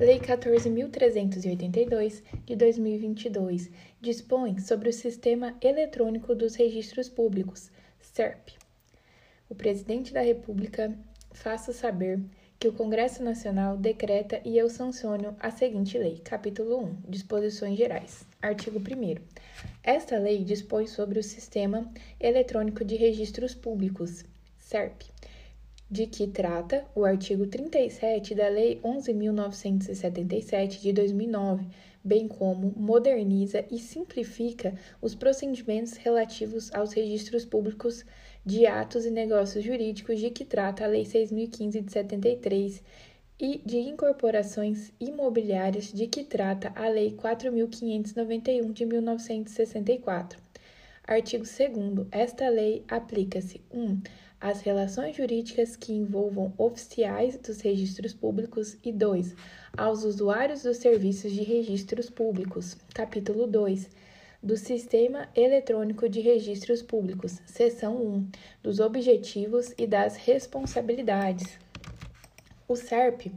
Lei 14.382 de 2022 dispõe sobre o Sistema Eletrônico dos Registros Públicos, SERP. O Presidente da República faça saber que o Congresso Nacional decreta e eu sanciono a seguinte lei. Capítulo 1. Disposições Gerais. Artigo 1 Esta lei dispõe sobre o Sistema Eletrônico de Registros Públicos, SERP, de que trata o artigo 37 da Lei 11.977 de 2009, bem como moderniza e simplifica os procedimentos relativos aos registros públicos de atos e negócios jurídicos de que trata a Lei 6.015 de 73 e de incorporações imobiliárias de que trata a Lei 4.591 de 1964. Artigo 2 Esta lei aplica-se 1. Um, às relações jurídicas que envolvam oficiais dos registros públicos e 2. aos usuários dos serviços de registros públicos. Capítulo 2 do Sistema Eletrônico de Registros Públicos, seção 1, dos objetivos e das responsabilidades. O SERP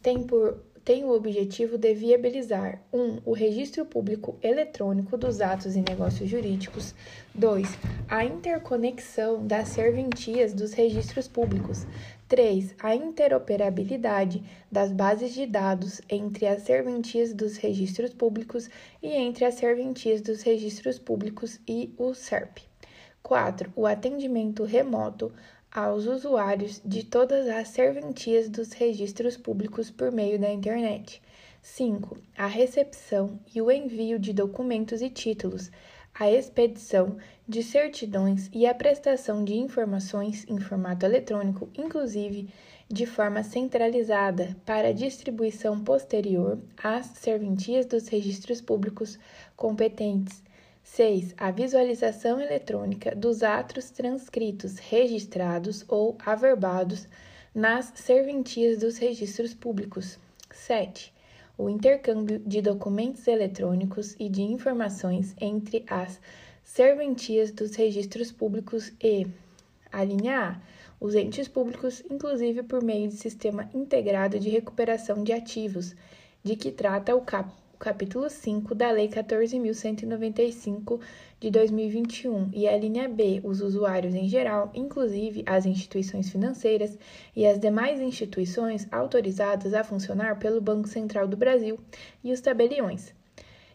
tem por tem o objetivo de viabilizar 1. Um, o registro público eletrônico dos atos e negócios jurídicos. 2. A interconexão das serventias dos registros públicos. 3. A interoperabilidade das bases de dados entre as serventias dos registros públicos e entre as serventias dos registros públicos e o SERP. 4. O atendimento remoto aos usuários de todas as serventias dos registros públicos por meio da internet. 5. A recepção e o envio de documentos e títulos, a expedição de certidões e a prestação de informações em formato eletrônico, inclusive de forma centralizada, para distribuição posterior às serventias dos registros públicos competentes 6. A visualização eletrônica dos atos transcritos, registrados ou averbados nas serventias dos registros públicos. 7. O intercâmbio de documentos eletrônicos e de informações entre as serventias dos registros públicos e a linha A. Os entes públicos, inclusive por meio de sistema integrado de recuperação de ativos, de que trata o CAP o capítulo 5 da Lei 14.195 de 2021 e a linha B, os usuários em geral, inclusive as instituições financeiras e as demais instituições autorizadas a funcionar pelo Banco Central do Brasil e os tabeliões.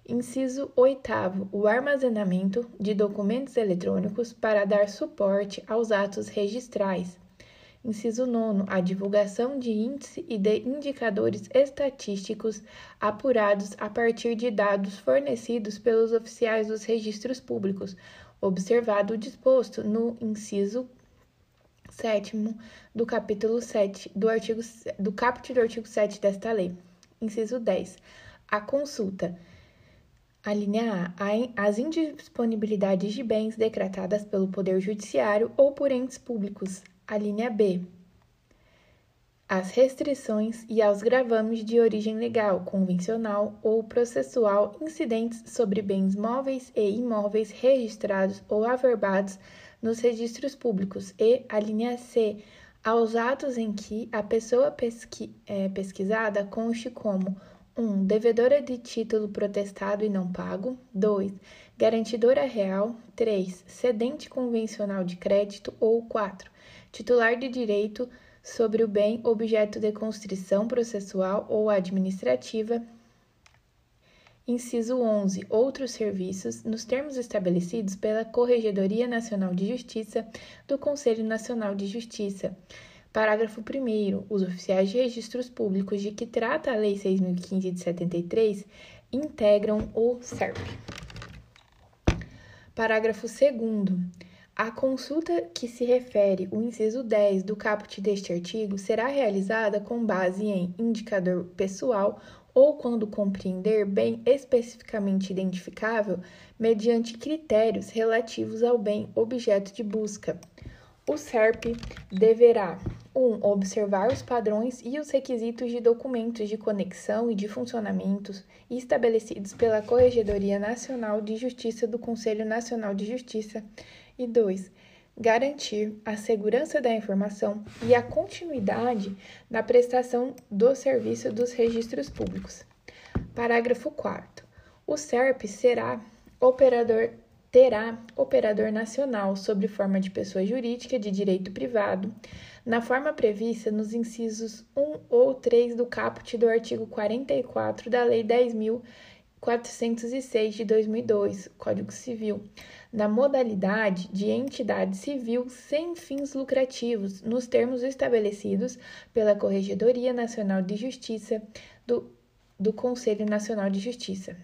Inciso 8. O armazenamento de documentos eletrônicos para dar suporte aos atos registrais. Inciso 9. A divulgação de índice e de indicadores estatísticos apurados a partir de dados fornecidos pelos oficiais dos registros públicos, observado o disposto no inciso 7 do capítulo 7 do artigo do caput do artigo 7 desta lei. Inciso 10. A consulta. A linha A. As indisponibilidades de bens decretadas pelo Poder Judiciário ou por entes públicos a linha B. As restrições e aos gravames de origem legal, convencional ou processual incidentes sobre bens móveis e imóveis registrados ou averbados nos registros públicos e a linha C aos atos em que a pessoa pesqui, é, pesquisada conste como 1. Um, devedora de título protestado e não pago. 2. Garantidora real. 3. Cedente convencional de crédito. Ou 4 titular de direito sobre o bem objeto de constrição processual ou administrativa. Inciso 11. Outros serviços, nos termos estabelecidos pela Corregedoria Nacional de Justiça do Conselho Nacional de Justiça. Parágrafo 1. Os oficiais de registros públicos de que trata a Lei 6.015 de 73 integram o SERP. Parágrafo 2. A consulta que se refere o inciso 10 do caput deste artigo será realizada com base em indicador pessoal ou quando compreender bem especificamente identificável mediante critérios relativos ao bem objeto de busca. O SERP deverá 1. Um, observar os padrões e os requisitos de documentos de conexão e de funcionamentos estabelecidos pela Corregedoria Nacional de Justiça do Conselho Nacional de Justiça e 2. garantir a segurança da informação e a continuidade na prestação do serviço dos registros públicos. Parágrafo 4. O SERP será operador terá operador nacional sob forma de pessoa jurídica de direito privado, na forma prevista nos incisos 1 ou 3 do caput do artigo 44 da Lei 10.406 de 2002, Código Civil, na modalidade de entidade civil sem fins lucrativos, nos termos estabelecidos pela Corregedoria Nacional de Justiça do, do Conselho Nacional de Justiça.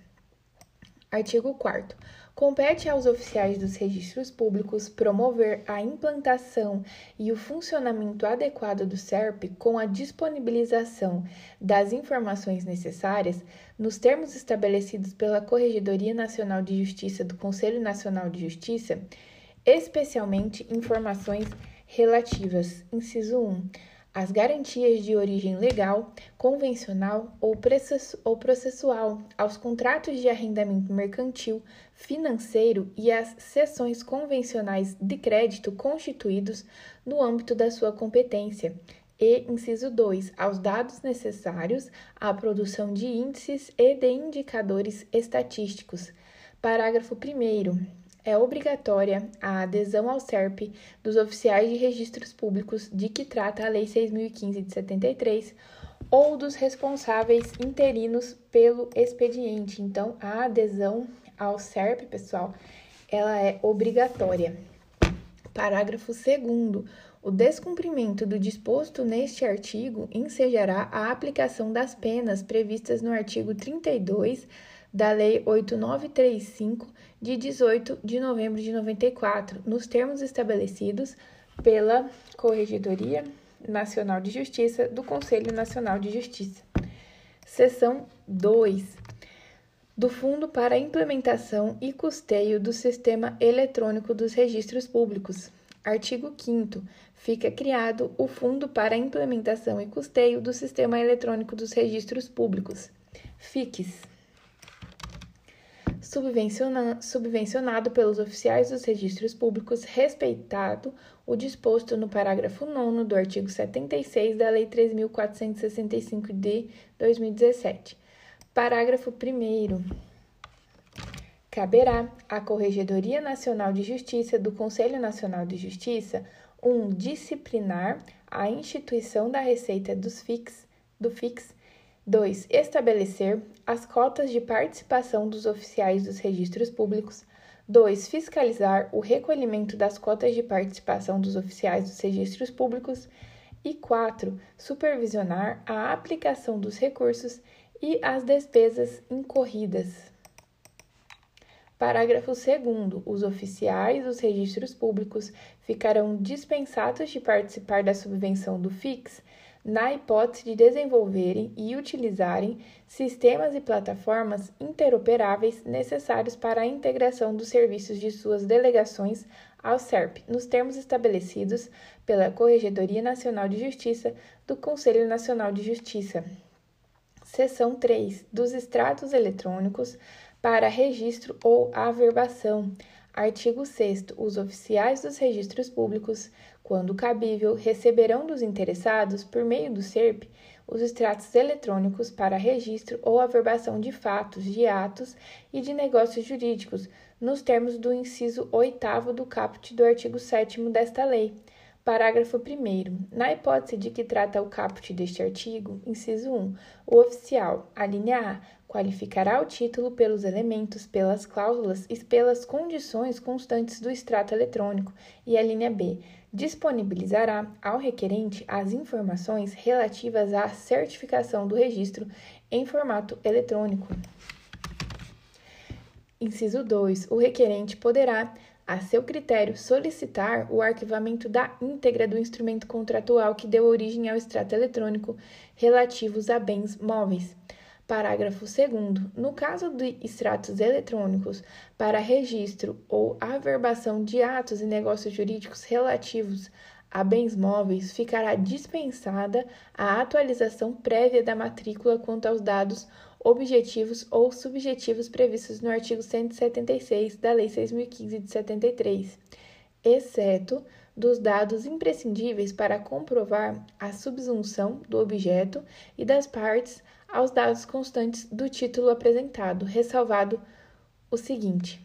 Artigo 4 Compete aos oficiais dos registros públicos promover a implantação e o funcionamento adequado do SERP com a disponibilização das informações necessárias nos termos estabelecidos pela Corregedoria Nacional de Justiça do Conselho Nacional de Justiça, especialmente informações relativas, inciso 1 as garantias de origem legal, convencional ou, processual, aos contratos de arrendamento mercantil, financeiro e às cessões convencionais de crédito constituídos no âmbito da sua competência. E, inciso 2, aos dados necessários à produção de índices e de indicadores estatísticos. Parágrafo 1 é obrigatória a adesão ao SERP dos oficiais de registros públicos de que trata a Lei 6.015 de 73 ou dos responsáveis interinos pelo expediente. Então, a adesão ao SERP, pessoal, ela é obrigatória. Parágrafo 2 o descumprimento do disposto neste artigo ensejará a aplicação das penas previstas no artigo 32 da Lei 8935 de 18 de novembro de 94, nos termos estabelecidos pela Corregedoria Nacional de Justiça do Conselho Nacional de Justiça. Seção 2 do Fundo para a Implementação e Custeio do Sistema Eletrônico dos Registros Públicos. Artigo 5 Fica criado o Fundo para a Implementação e Custeio do Sistema Eletrônico dos Registros Públicos. FICS subvenciona, subvencionado pelos oficiais dos registros públicos, respeitado o disposto no parágrafo 9 do artigo 76 da Lei 3.465 de 2017. Parágrafo 1. Caberá à Corregedoria Nacional de Justiça do Conselho Nacional de Justiça um disciplinar a instituição da receita dos FIX, do FIX 2. Estabelecer as cotas de participação dos oficiais dos registros públicos. 2. Fiscalizar o recolhimento das cotas de participação dos oficiais dos registros públicos. E 4. Supervisionar a aplicação dos recursos e as despesas incorridas. Parágrafo 2. Os oficiais dos registros públicos ficarão dispensados de participar da subvenção do FIX na hipótese de desenvolverem e utilizarem sistemas e plataformas interoperáveis necessários para a integração dos serviços de suas delegações ao SERP, nos termos estabelecidos pela Corregedoria Nacional de Justiça do Conselho Nacional de Justiça. Seção 3 dos extratos eletrônicos para registro ou averbação. Artigo 6. Os oficiais dos registros públicos quando cabível, receberão dos interessados, por meio do SERP, os extratos eletrônicos para registro ou averbação de fatos, de atos e de negócios jurídicos, nos termos do inciso 8 do caput do artigo 7 desta lei. Parágrafo 1. Na hipótese de que trata o caput deste artigo, inciso 1, o oficial, a linha A, qualificará o título pelos elementos, pelas cláusulas e pelas condições constantes do extrato eletrônico, e a linha B, disponibilizará ao requerente as informações relativas à certificação do registro em formato eletrônico. Inciso 2. O requerente poderá, a seu critério, solicitar o arquivamento da íntegra do instrumento contratual que deu origem ao extrato eletrônico relativos a bens móveis. Parágrafo 2. No caso de extratos eletrônicos para registro ou averbação de atos e negócios jurídicos relativos a bens móveis, ficará dispensada a atualização prévia da matrícula quanto aos dados objetivos ou subjetivos previstos no artigo 176 da Lei 6.015 de 73. exceto dos dados imprescindíveis para comprovar a subsunção do objeto e das partes aos dados constantes do título apresentado, ressalvado o seguinte: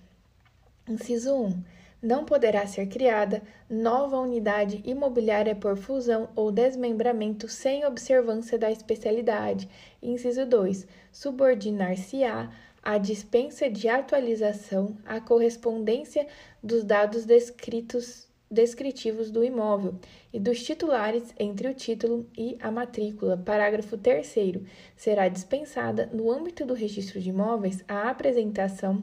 Inciso 1. Não poderá ser criada nova unidade imobiliária por fusão ou desmembramento sem observância da especialidade. Inciso 2. Subordinar-se-á a dispensa de atualização à correspondência dos dados descritos descritivos do imóvel e dos titulares entre o título e a matrícula. Parágrafo 3. Será dispensada, no âmbito do registro de imóveis, a apresentação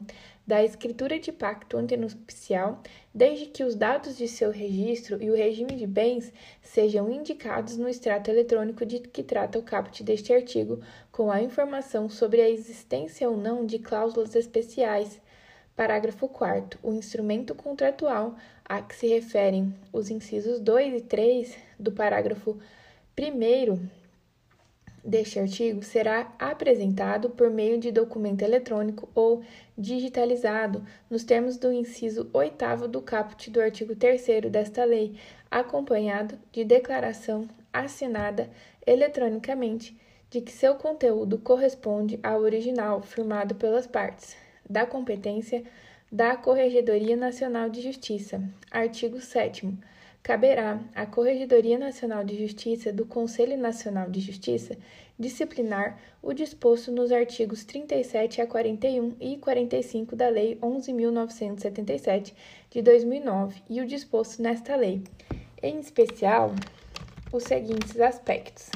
da escritura de pacto antenupcial, desde que os dados de seu registro e o regime de bens sejam indicados no extrato eletrônico de que trata o caput deste artigo, com a informação sobre a existência ou não de cláusulas especiais Parágrafo 4. O instrumento contratual a que se referem os incisos 2 e 3 do parágrafo 1 deste artigo será apresentado por meio de documento eletrônico ou digitalizado, nos termos do inciso 8 do caput do artigo 3 desta lei, acompanhado de declaração assinada eletronicamente de que seu conteúdo corresponde ao original firmado pelas partes da competência da Corregedoria Nacional de Justiça. Artigo 7. Caberá à Corregedoria Nacional de Justiça do Conselho Nacional de Justiça disciplinar o disposto nos artigos 37 a 41 e 45 da Lei 11.977 de 2009 e o disposto nesta lei, em especial os seguintes aspectos.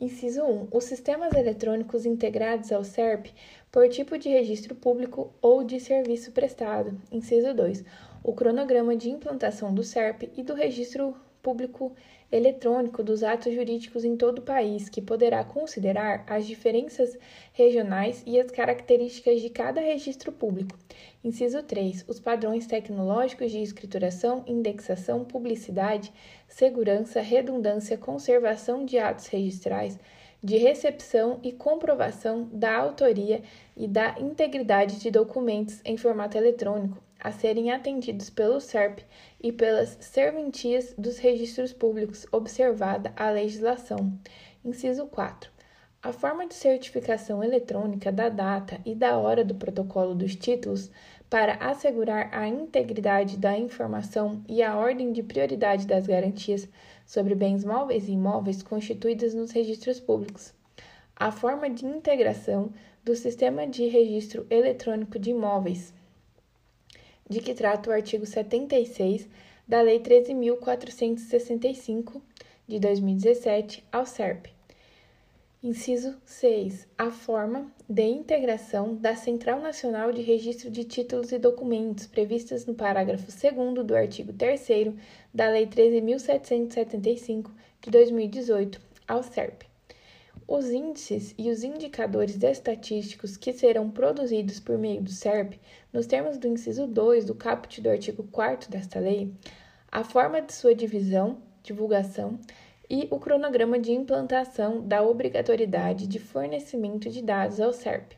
Inciso 1. Os sistemas eletrônicos integrados ao SERP por tipo de registro público ou de serviço prestado. Inciso 2. O cronograma de implantação do SERP e do registro público eletrônico dos atos jurídicos em todo o país, que poderá considerar as diferenças regionais e as características de cada registro público. Inciso 3. Os padrões tecnológicos de escrituração, indexação, publicidade, segurança, redundância, conservação de atos registrais, de recepção e comprovação da autoria e da integridade de documentos em formato eletrônico a serem atendidos pelo SERP e pelas serventias dos registros públicos, observada a legislação. Inciso 4. A forma de certificação eletrônica da data e da hora do protocolo dos títulos para assegurar a integridade da informação e a ordem de prioridade das garantias sobre bens móveis e imóveis constituídas nos registros públicos. A forma de integração do sistema de registro eletrônico de imóveis, de que trata o artigo 76 da Lei 13.465 de 2017 ao SERP. Inciso 6. A forma de integração da Central Nacional de Registro de Títulos e Documentos previstas no parágrafo 2 do artigo 3 da Lei 13.775 de 2018 ao SERP. Os índices e os indicadores estatísticos que serão produzidos por meio do SERP, nos termos do inciso 2 do caput do artigo 4 desta lei, a forma de sua divisão, divulgação e o cronograma de implantação da obrigatoriedade de fornecimento de dados ao SERP.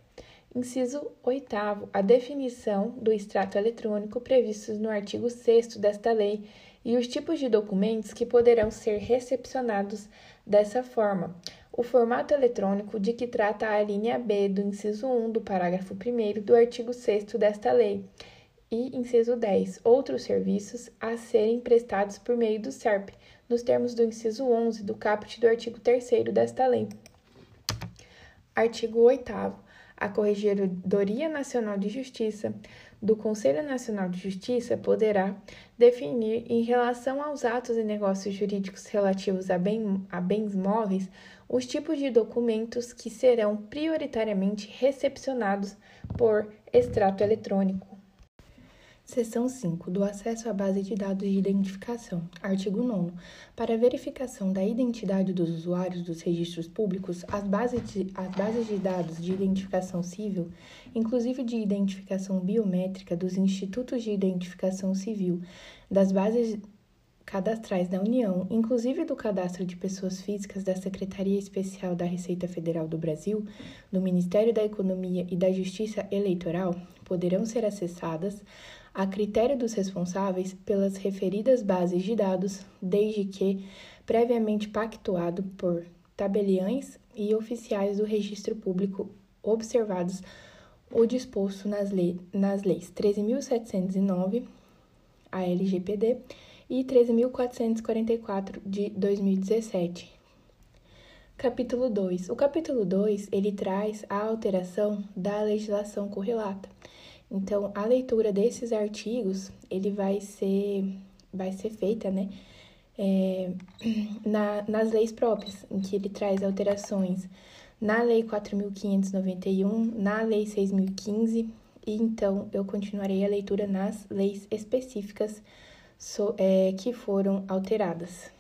Inciso 8. A definição do extrato eletrônico previstos no artigo 6 desta lei e os tipos de documentos que poderão ser recepcionados dessa forma. O formato eletrônico de que trata a linha B do inciso 1 do parágrafo 1 do artigo 6 desta lei. E, inciso 10, outros serviços a serem prestados por meio do SERP, nos termos do inciso 11 do caput do artigo 3 desta lei. Artigo 8 a Corregedoria Nacional de Justiça do Conselho Nacional de Justiça poderá definir, em relação aos atos e negócios jurídicos relativos a, bem, a bens móveis, os tipos de documentos que serão prioritariamente recepcionados por extrato eletrônico. Seção 5. Do acesso à base de dados de identificação. Artigo 9. Para verificação da identidade dos usuários dos registros públicos, as bases de, as bases de dados de identificação civil, inclusive de identificação biométrica dos institutos de identificação civil, das bases cadastrais da União, inclusive do cadastro de pessoas físicas da Secretaria Especial da Receita Federal do Brasil, do Ministério da Economia e da Justiça Eleitoral, poderão ser acessadas a critério dos responsáveis pelas referidas bases de dados, desde que previamente pactuado por tabeliães e oficiais do registro público observados o disposto nas, lei, nas leis 13.709, a LGPD, e 13.444 de 2017. Capítulo 2. O capítulo 2, ele traz a alteração da legislação correlata. Então, a leitura desses artigos, ele vai ser, vai ser feita, né, é, na, nas leis próprias, em que ele traz alterações na Lei 4.591, na Lei 6.015, e então eu continuarei a leitura nas leis específicas so, é, que foram alteradas.